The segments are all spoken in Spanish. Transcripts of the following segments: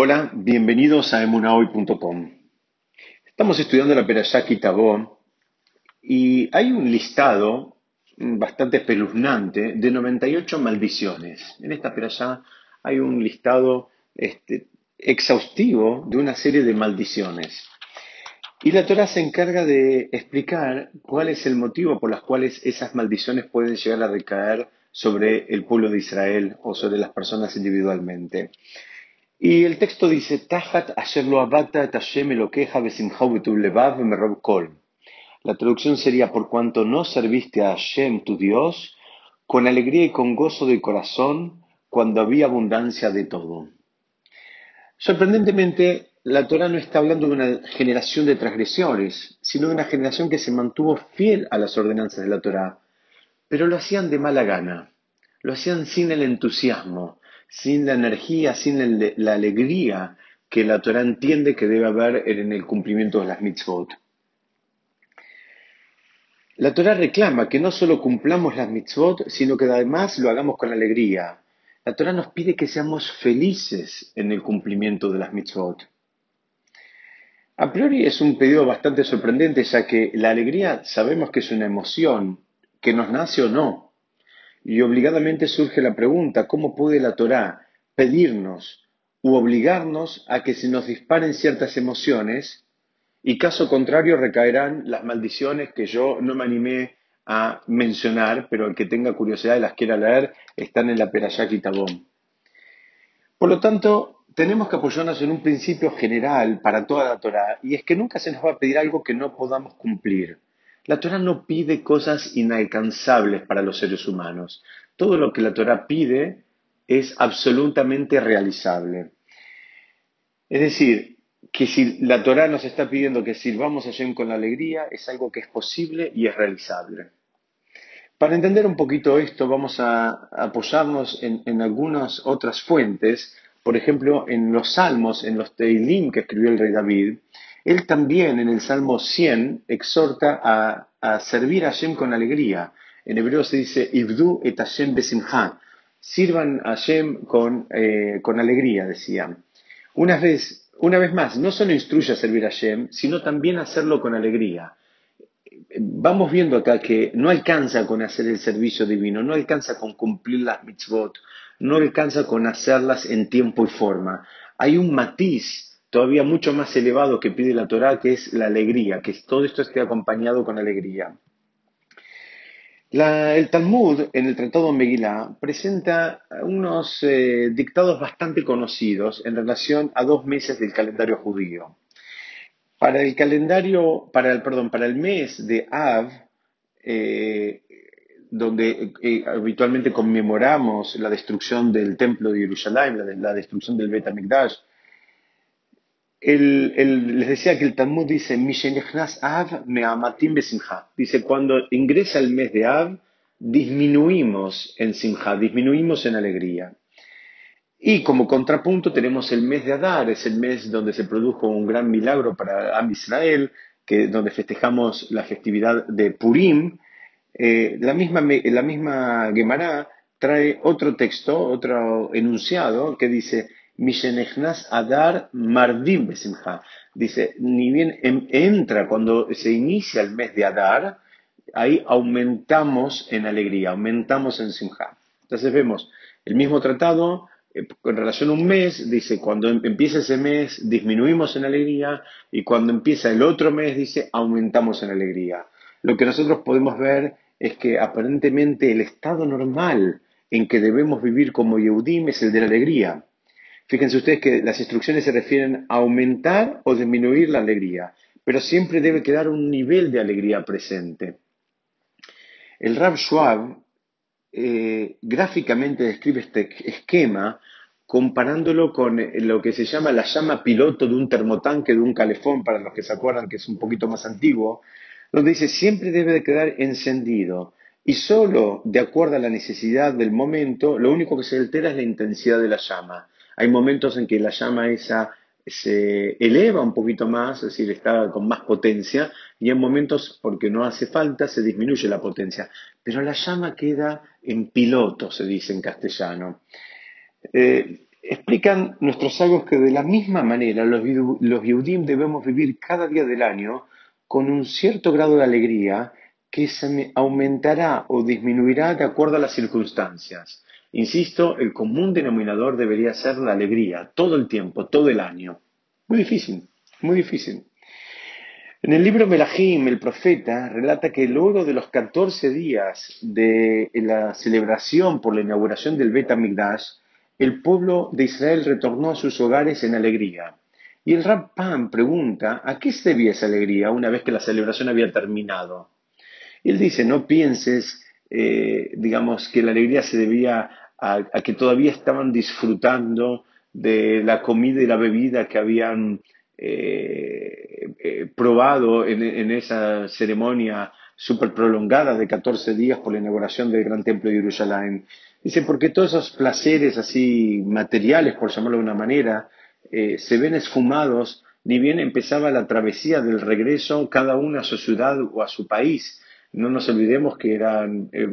Hola, bienvenidos a emunahoy.com. Estamos estudiando la Perashá Kitabó y hay un listado bastante espeluznante de 98 maldiciones. En esta Perashá hay un listado este, exhaustivo de una serie de maldiciones. Y la Torah se encarga de explicar cuál es el motivo por los cuales esas maldiciones pueden llegar a recaer sobre el pueblo de Israel o sobre las personas individualmente. Y el texto dice, asher lo abata levav merob kol. La traducción sería, por cuanto no serviste a Hashem, tu Dios, con alegría y con gozo de corazón, cuando había abundancia de todo. Sorprendentemente, la Torah no está hablando de una generación de transgresores, sino de una generación que se mantuvo fiel a las ordenanzas de la Torah, pero lo hacían de mala gana, lo hacían sin el entusiasmo, sin la energía, sin la alegría que la Torah entiende que debe haber en el cumplimiento de las mitzvot. La Torah reclama que no solo cumplamos las mitzvot, sino que además lo hagamos con alegría. La Torah nos pide que seamos felices en el cumplimiento de las mitzvot. A priori es un pedido bastante sorprendente, ya que la alegría sabemos que es una emoción, que nos nace o no. Y obligadamente surge la pregunta, ¿cómo puede la Torá pedirnos u obligarnos a que se nos disparen ciertas emociones y caso contrario recaerán las maldiciones que yo no me animé a mencionar, pero el que tenga curiosidad y las quiera leer están en la Perashá Tabón. Por lo tanto, tenemos que apoyarnos en un principio general para toda la Torá y es que nunca se nos va a pedir algo que no podamos cumplir. La Torah no pide cosas inalcanzables para los seres humanos. Todo lo que la Torah pide es absolutamente realizable. Es decir, que si la Torah nos está pidiendo que sirvamos a Shem con alegría, es algo que es posible y es realizable. Para entender un poquito esto, vamos a apoyarnos en, en algunas otras fuentes, por ejemplo, en los salmos, en los Teilim que escribió el rey David, él también en el Salmo 100 exhorta a, servir a Hashem con alegría. En hebreo se dice, Ibdu et Hashem besimha. Sirvan a Hashem con, eh, alegría, vez, una vez más, no solo instruye a servir a Hashem, sino también a hacerlo con alegría. Vamos viendo acá que no alcanza con hacer el servicio divino, no alcanza con cumplir las mitzvot, no alcanza con hacerlas en tiempo y forma. Hay un matiz todavía mucho más elevado que pide la Torá, que es la alegría, que todo esto esté acompañado con alegría. el Talmud, en el Tratado Megillah, presenta unos eh, dictados bastante conocidos en relación a dos meses del calendario judío. Para el calendario, para el, perdón, para el mes de Av, eh, donde eh, habitualmente conmemoramos la destrucción del templo de Jerusalén, la, la destrucción del Bet HaMikdash, les decía que el Talmud dice, Av Dice, cuando ingresa el mes de Av, disminuimos en Simha, disminuimos en alegría. Y como contrapunto tenemos el mes de Adar, es el mes donde se produjo un gran milagro para Am Israel, que, donde festejamos la festividad de Purim. Eh, la misma, la misma Gemara trae otro texto, otro enunciado, que dice, Adar Mardim Besimha. Dice, ni bien entra cuando se inicia el mes de Adar, ahí aumentamos en alegría, aumentamos en Simha. Entonces vemos el mismo tratado eh, con relación a un mes, dice, cuando em-, empieza ese mes disminuimos en alegría y cuando empieza el otro mes dice aumentamos en alegría. Lo que nosotros podemos ver es que aparentemente el estado normal en que debemos vivir como Yehudim es el de la alegría. Fíjense ustedes que las instrucciones se refieren a aumentar o disminuir la alegría, pero siempre debe quedar un nivel de alegría presente. El Rab Schwab eh, gráficamente describe este esquema comparándolo con lo que se llama la llama piloto de un termotanque, de un calefón, para los que se acuerdan que es un poquito más antiguo, donde dice siempre debe de quedar encendido y solo de acuerdo a la necesidad del momento, lo único que se altera es la intensidad de la llama. Hay momentos en que la llama esa se eleva un poquito más, es decir, está con más potencia, y en momentos, porque no hace falta, se disminuye la potencia. Pero la llama queda en piloto, se dice en castellano. Eh, Explican nuestros sabios que de la misma manera los, los debemos vivir cada día del año con un cierto grado de alegría que se aumentará o disminuirá de acuerdo a las circunstancias. Insisto, el común denominador debería ser la alegría, todo el tiempo, todo el año. Muy difícil, muy difícil. En el libro Melahim, el profeta relata que luego de los 14 días de la celebración por la inauguración del Bet HaMikdash, el pueblo de Israel retornó a sus hogares en alegría. Y el Pam pregunta, ¿a qué se debía esa alegría una vez que la celebración había terminado? Él dice, no pienses, eh, digamos, que la alegría se debía a, que todavía estaban disfrutando de la comida y la bebida que habían eh, eh, probado en, esa ceremonia súper prolongada de 14 días por la inauguración del Gran Templo de Jerusalén. Dice, porque todos esos placeres así materiales, por llamarlo de una manera, se ven esfumados ni bien empezaba la travesía del regreso cada uno a su ciudad o a su país. No nos olvidemos que eran eh,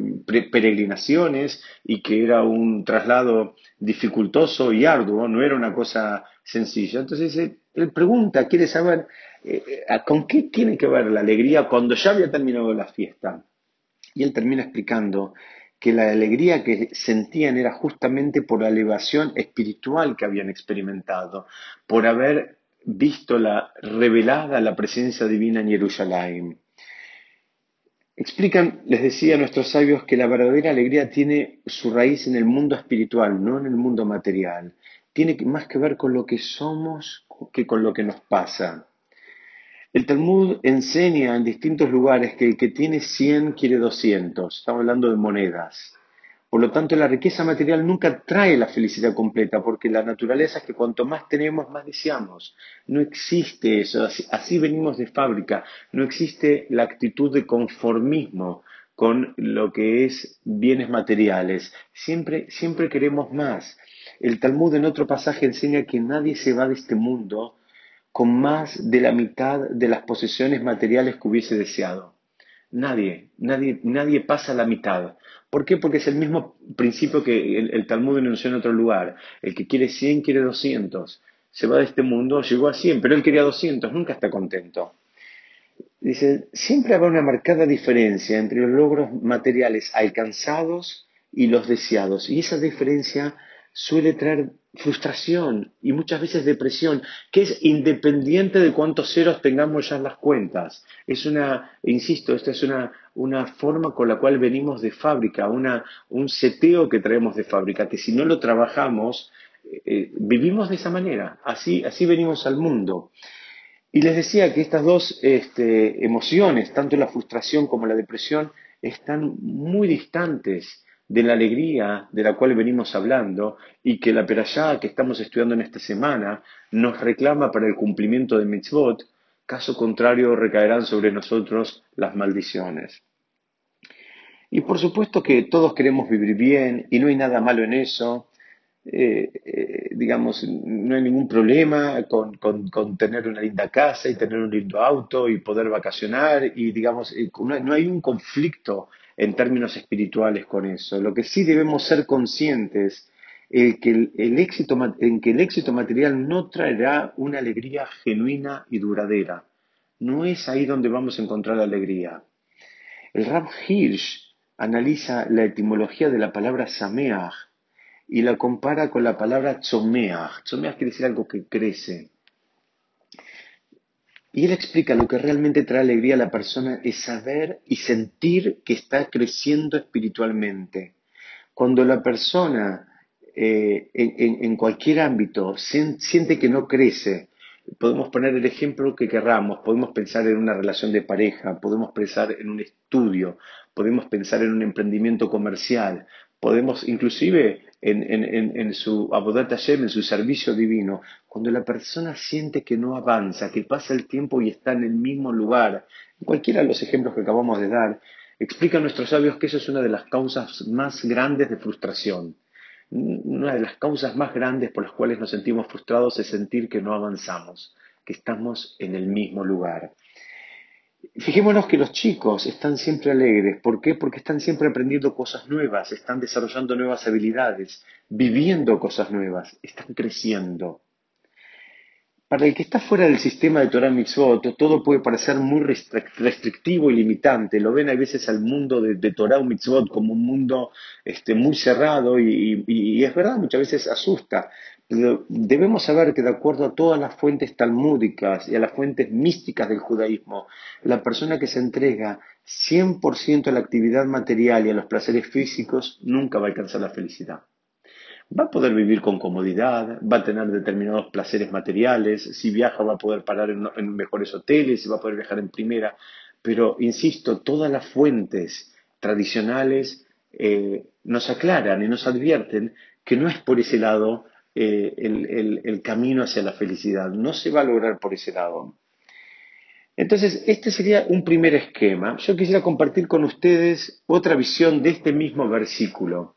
peregrinaciones y que era un traslado dificultoso y arduo, no era una cosa sencilla. Entonces él pregunta, quiere saber eh, con qué tiene que ver la alegría cuando ya había terminado la fiesta. Y él termina explicando que la alegría que sentían era justamente por la elevación espiritual que habían experimentado, por haber visto la revelada la presencia divina en Jerusalén. Explican, les decía a nuestros sabios, que la verdadera alegría tiene su raíz en el mundo espiritual, no en el mundo material. Tiene más que ver con lo que somos que con lo que nos pasa. El Talmud enseña en distintos lugares que el que tiene 100 quiere 200. Estamos hablando de monedas. Por lo tanto, la riqueza material nunca trae la felicidad completa, porque la naturaleza es que cuanto más tenemos, más deseamos. No existe eso, así, venimos de fábrica. No existe la actitud de conformismo con lo que es bienes materiales. Siempre, siempre queremos más. El Talmud en otro pasaje enseña que nadie se va de este mundo con más de la mitad de las posesiones materiales que hubiese deseado. Nadie, nadie, nadie pasa la mitad. ¿Por qué? Porque es el mismo principio que el, Talmud enunció en otro lugar. El que quiere 100 quiere 200. Se va de este mundo, llegó a 100, pero él quería 200, nunca está contento. Dice, siempre habrá una marcada diferencia entre los logros materiales alcanzados y los deseados. Y esa diferencia suele traer frustración y muchas veces depresión, que es independiente de cuántos ceros tengamos ya en las cuentas. Es una, insisto, esta es una, una forma con la cual venimos de fábrica, una, un seteo que traemos de fábrica, que si no lo trabajamos, eh, vivimos de esa manera, así, así venimos al mundo. Y les decía que estas dos este, emociones, tanto la frustración como la depresión, están muy distantes de la alegría de la cual venimos hablando y que la perashá que estamos estudiando en esta semana nos reclama para el cumplimiento de mitzvot, caso contrario recaerán sobre nosotros las maldiciones. Y por supuesto que todos queremos vivir bien y no hay nada malo en eso. Eh, eh, digamos, no hay ningún problema con, tener una linda casa y tener un lindo auto y poder vacacionar y digamos, eh, no hay un conflicto en términos espirituales con eso. Lo que sí debemos ser conscientes es que el, éxito, en que el éxito material no traerá una alegría genuina y duradera. No es ahí donde vamos a encontrar alegría. El Rab Hirsch analiza la etimología de la palabra sameach y la compara con la palabra tzomeach. Tzomeach quiere decir algo que crece. Y él explica lo que realmente trae alegría a la persona es saber y sentir que está creciendo espiritualmente. Cuando la persona eh, en, cualquier ámbito siente que no crece, podemos poner el ejemplo que querramos, podemos pensar en una relación de pareja, podemos pensar en un estudio, podemos pensar en un emprendimiento comercial, podemos inclusive en, su Abodat Hashem, en su servicio divino, cuando la persona siente que no avanza, que pasa el tiempo y está en el mismo lugar, cualquiera de los ejemplos que acabamos de dar, explican nuestros sabios que eso es una de las causas más grandes de frustración. Una de las causas más grandes por las cuales nos sentimos frustrados es sentir que no avanzamos, que estamos en el mismo lugar. Fijémonos que los chicos están siempre alegres. ¿Por qué? Porque están siempre aprendiendo cosas nuevas, están desarrollando nuevas habilidades, viviendo cosas nuevas, están creciendo. Para el que está fuera del sistema de Torah Mitzvot, todo puede parecer muy restrictivo y limitante. Lo ven a veces al mundo de, Torah Mitzvot como un mundo este, muy cerrado y, es verdad, muchas veces asusta. Debemos saber que de acuerdo a todas las fuentes talmúdicas y a las fuentes místicas del judaísmo, la persona que se entrega 100% a la actividad material y a los placeres físicos nunca va a alcanzar la felicidad. Va a poder vivir con comodidad, va a tener determinados placeres materiales, si viaja va a poder parar en, mejores hoteles, va a poder viajar en primera, pero insisto, todas las fuentes tradicionales eh, nos aclaran y nos advierten que no es por ese lado eh, el, camino hacia la felicidad, no se va a lograr por ese lado. Entonces, este sería un primer esquema. Yo quisiera compartir con ustedes otra visión de este mismo versículo.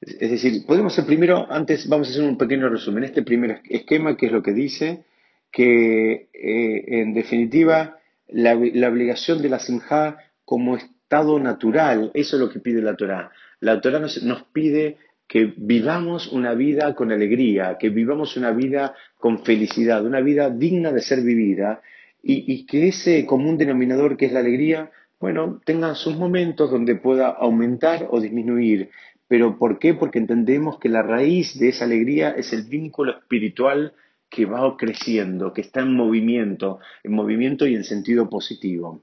Es decir, podemos hacer primero, antes vamos a hacer un pequeño resumen. Este primer esquema, que es lo que dice, que eh, en definitiva la, obligación de la simja como estado natural, eso es lo que pide la Torah. La Torah nos, pide que vivamos una vida con alegría, que vivamos una vida con felicidad, una vida digna de ser vivida y, que ese común denominador que es la alegría, bueno, tenga sus momentos donde pueda aumentar o disminuir, ¿Pero por qué? Porque entendemos que la raíz de esa alegría es el vínculo espiritual que va creciendo, que está en movimiento, en movimiento y en sentido positivo.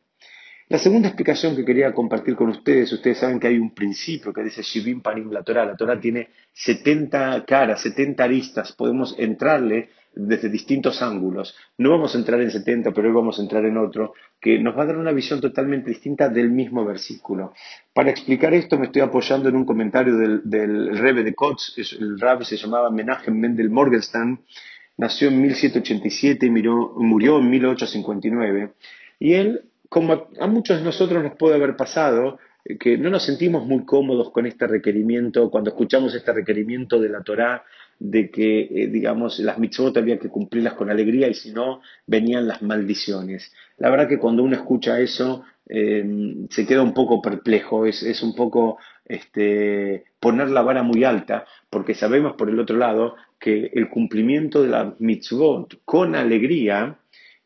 La segunda explicación que quería compartir con ustedes, ustedes saben que hay un principio que dice Shivim Parim la Torah. La Torah tiene 70 caras, 70 aristas, podemos entrarle desde distintos ángulos. No vamos a entrar en 70, pero hoy vamos a entrar en otro, que nos va a dar una visión totalmente distinta del mismo versículo. Para explicar esto me estoy apoyando en un comentario del, del Rebbe de Kotz, el Rabbi se llamaba Menachem Mendel Morgenstern, nació en 1787 y murió en 1859, y él como a muchos de nosotros nos puede haber pasado, eh, que no nos sentimos muy cómodos con este requerimiento, cuando escuchamos este requerimiento de la Torá, de que, eh, digamos, las mitzvot había que cumplirlas con alegría y si no, venían las maldiciones. La verdad que cuando uno escucha eso, eh, se queda un poco perplejo, es, un poco este, poner la vara muy alta, porque sabemos por el otro lado que el cumplimiento de las mitzvot con alegría,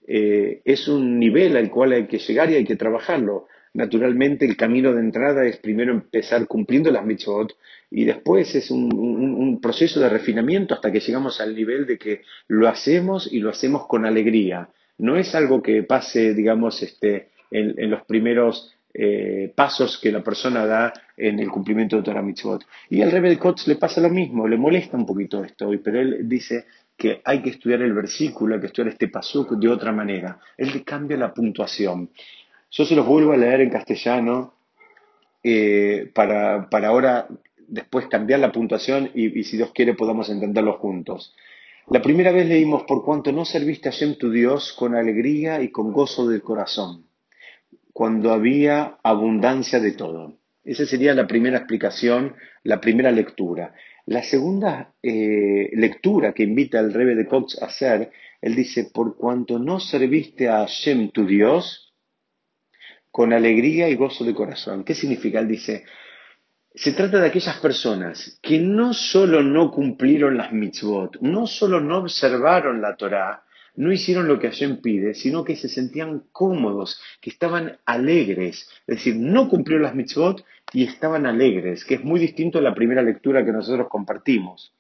eh, es un nivel al cual hay que llegar y hay que trabajarlo. Naturalmente, el camino de entrada es primero empezar cumpliendo las mitzvot y después es un, proceso de refinamiento hasta que llegamos al nivel de que lo hacemos y lo hacemos con alegría. No es algo que pase, digamos, este, en, los primeros eh, pasos que la persona da en el cumplimiento de Torah Mitzvot. Y al Rebbe Kotz le pasa lo mismo, le molesta un poquito esto, pero él dice, que hay que estudiar el versículo, hay que estudiar este pasuk de otra manera. Él le cambia la puntuación. Yo se los vuelvo a leer en castellano eh, para, ahora después cambiar la puntuación y, si Dios quiere podamos entenderlo juntos. La primera vez leímos por cuanto no serviste a Shem tu Dios con alegría y con gozo del corazón, cuando había abundancia de todo. Esa sería la primera explicación, la primera lectura. La segunda eh, lectura que invita al Rebe de Cox a hacer, él dice, por cuanto no serviste a Hashem tu Dios, con alegría y gozo de corazón. ¿Qué significa? Él dice, se trata de aquellas personas que no solo no cumplieron las mitzvot, no solo no observaron la Torah, no hicieron lo que Hashem pide, sino que se sentían cómodos, que estaban alegres. Es decir, no cumplieron las mitzvot y estaban alegres, que es muy distinto a la primera lectura que nosotros compartimos.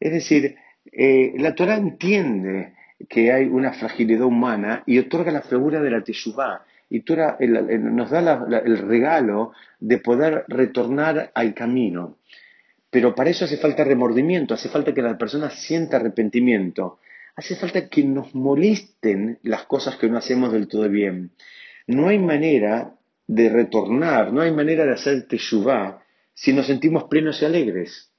Es decir, eh, la Torah entiende que hay una fragilidad humana y otorga la figura de la Teshuvah. Y Torah nos da el regalo de poder retornar al camino. Pero para eso hace falta remordimiento, hace falta que la persona sienta arrepentimiento hace falta que nos molesten las cosas que no hacemos del todo bien. No hay manera de retornar, no hay manera de hacer teshuvah si nos sentimos plenos y alegres.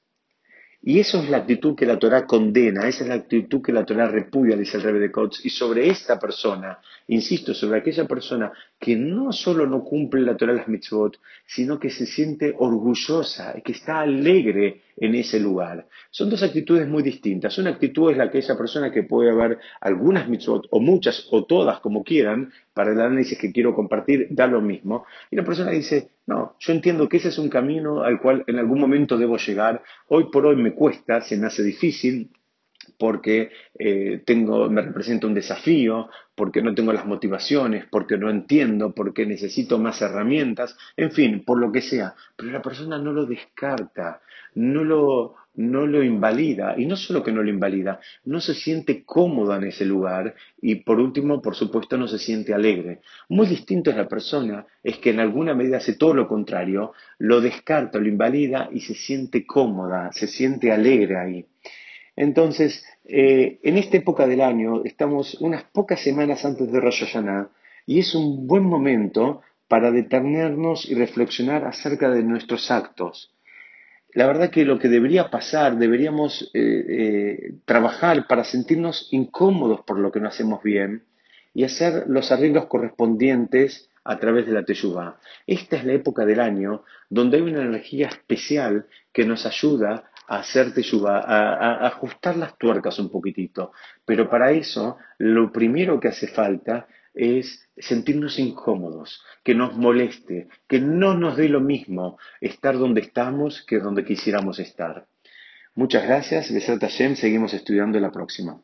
Y eso es la actitud que la Torah condena, esa es la actitud que la Torah repudia, dice el Rebbe de Kotz. Y sobre esta persona, insisto, sobre aquella persona que no solo no cumple la Torah las mitzvot, sino que se siente orgullosa, que está alegre en ese lugar. Son dos actitudes muy distintas. Una actitud es la que esa persona que puede haber algunas mitzvot, o muchas, o todas, como quieran, para el análisis que quiero compartir, da lo mismo. Y la persona dice, no, yo entiendo que ese es un camino al cual en algún momento debo llegar. Hoy por hoy me cuesta, se me hace difícil, porque eh, tengo, me representa un desafío, porque no tengo las motivaciones, porque no entiendo, porque necesito más herramientas, en fin, por lo que sea. Pero la persona no lo descarta, no lo, no lo invalida, y no solo que no lo invalida, no se siente cómoda en ese lugar y por último, por supuesto, no se siente alegre. Muy distinto es la persona, es que en alguna medida hace todo lo contrario, lo descarta, lo invalida y se siente cómoda, se siente alegre ahí. Entonces, eh, en esta época del año, estamos unas pocas semanas antes de Rosh Hashanah, y es un buen momento para detenernos y reflexionar acerca de nuestros actos. La verdad que lo que debería pasar, deberíamos eh, eh, trabajar para sentirnos incómodos por lo que no hacemos bien y hacer los arreglos correspondientes a través de la Teshuvah. Esta es la época del año donde hay una energía especial que nos ayuda a hacer a, ajustar las tuercas un poquitito. Pero para eso, lo primero que hace falta es sentirnos incómodos, que nos moleste, que no nos dé lo mismo estar donde estamos que donde quisiéramos estar. Muchas gracias, Besat seguimos estudiando la próxima.